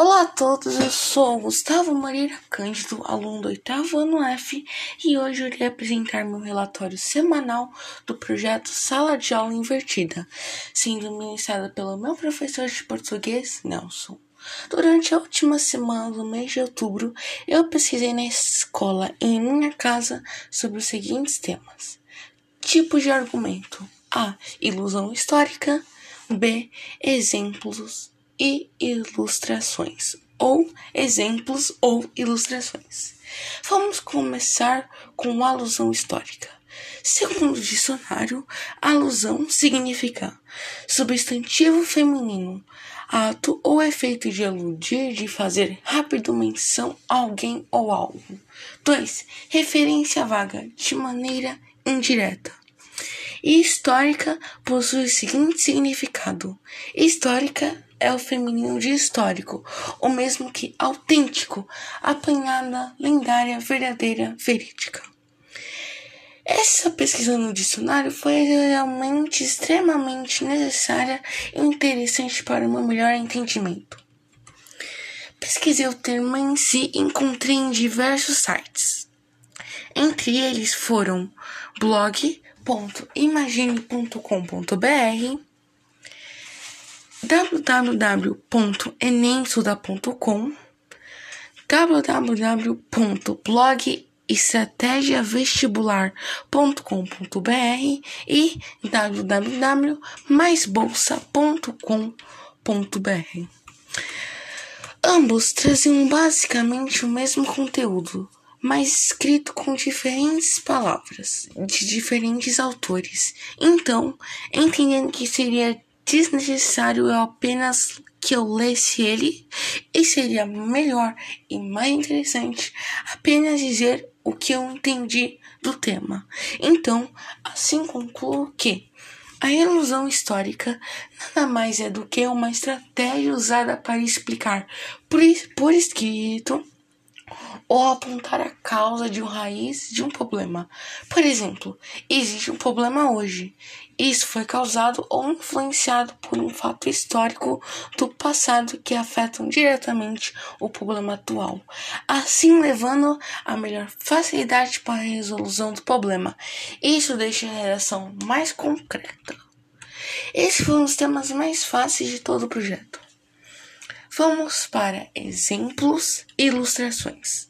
Olá a todos, eu sou Gustavo Moreira Cândido, aluno do oitavo ano F, e hoje eu irei apresentar meu relatório semanal do projeto Sala de Aula Invertida, sendo ministrado pelo meu professor de português, Nelson. Durante a última semana do mês de outubro, eu pesquisei na escola e em minha casa sobre os seguintes temas: tipos de argumento, A. Ilusão histórica, B. Exemplos e ilustrações, ou exemplos ou ilustrações. Vamos começar com alusão histórica. Segundo o dicionário, alusão significa substantivo feminino, ato ou efeito de aludir, de fazer rápido menção a alguém ou algo. 2. Referência vaga, de maneira indireta. E histórica possui o seguinte significado: histórica é o feminino de histórico, o mesmo que autêntico, apanhada, lendária, verdadeira, verídica. Essa pesquisa no dicionário foi realmente extremamente necessária e interessante para meu melhor entendimento. Pesquisei o termo em si e encontrei em diversos sites. Entre eles foram blog.imagine.com.br, www.enemsuda.com, www.blogestrategiavestibular.com.br e www.maisbolsa.com.br. Ambos traziam basicamente o mesmo conteúdo, mas escrito com diferentes palavras, de diferentes autores. Então, entendendo que seria desnecessário eu apenas que eu lesse ele e seria melhor e mais interessante apenas dizer o que eu entendi do tema. Então, assim concluo que a ilusão histórica nada mais é do que uma estratégia usada para explicar por, por escrito ou apontar a causa de uma raiz de um problema. Por exemplo, existe um problema hoje. Isso foi causado ou influenciado por um fato histórico do passado que afetam diretamente o problema atual, assim levando a melhor facilidade para a resolução do problema. Isso deixa a relação mais concreta. Esses foram os temas mais fáceis de todo o projeto. Vamos para exemplos e ilustrações.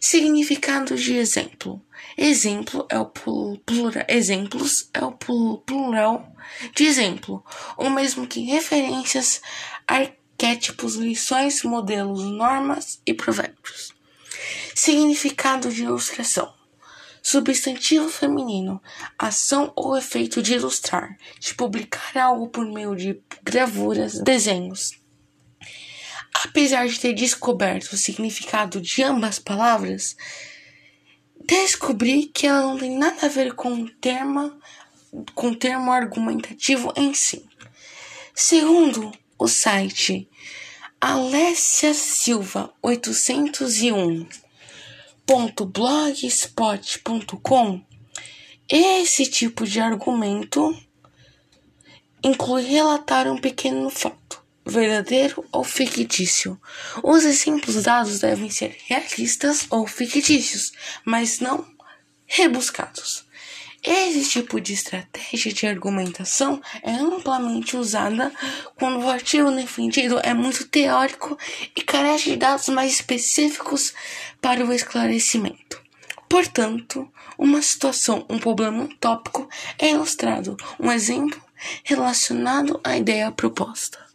Significado de exemplo. Exemplo é o plural, exemplos é o plural de exemplo, ou mesmo que referências, arquétipos, lições, modelos, normas e provérbios. Significado de ilustração. Substantivo feminino, ação ou efeito de ilustrar, de publicar algo por meio de gravuras, desenhos, Apesar de ter descoberto o significado de ambas palavras, descobri que ela não tem nada a ver com o termo, com o termo argumentativo em si. Segundo o site Alessia Silva 801.blogspot.com, esse tipo de argumento inclui relatar um pequeno fato verdadeiro ou fictício. Os exemplos dados devem ser realistas ou fictícios, mas não rebuscados. Esse tipo de estratégia de argumentação é amplamente usada quando o artigo defendido é muito teórico e carece de dados mais específicos para o esclarecimento. Portanto, uma situação, um problema um tópico é ilustrado, um exemplo relacionado à ideia proposta.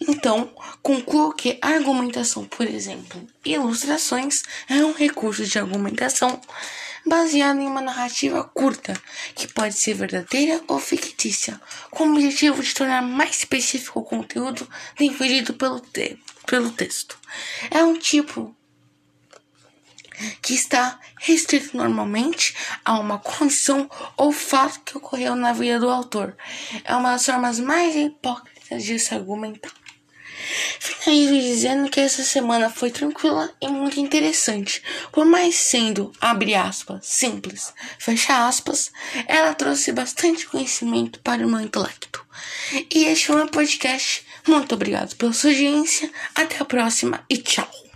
Então, concluo que argumentação, por exemplo, ilustrações, é um recurso de argumentação baseado em uma narrativa curta, que pode ser verdadeira ou fictícia, com o objetivo de tornar mais específico o conteúdo defendido pelo, te pelo texto. É um tipo que está restrito normalmente a uma condição ou fato que ocorreu na vida do autor. É uma das formas mais hipócritas de se argumentar. Finalizo dizendo que essa semana foi tranquila e muito interessante. Por mais sendo, abre aspas, simples, fecha aspas, ela trouxe bastante conhecimento para o meu intelecto. E este foi o meu podcast. Muito obrigado pela sua audiência. Até a próxima e tchau.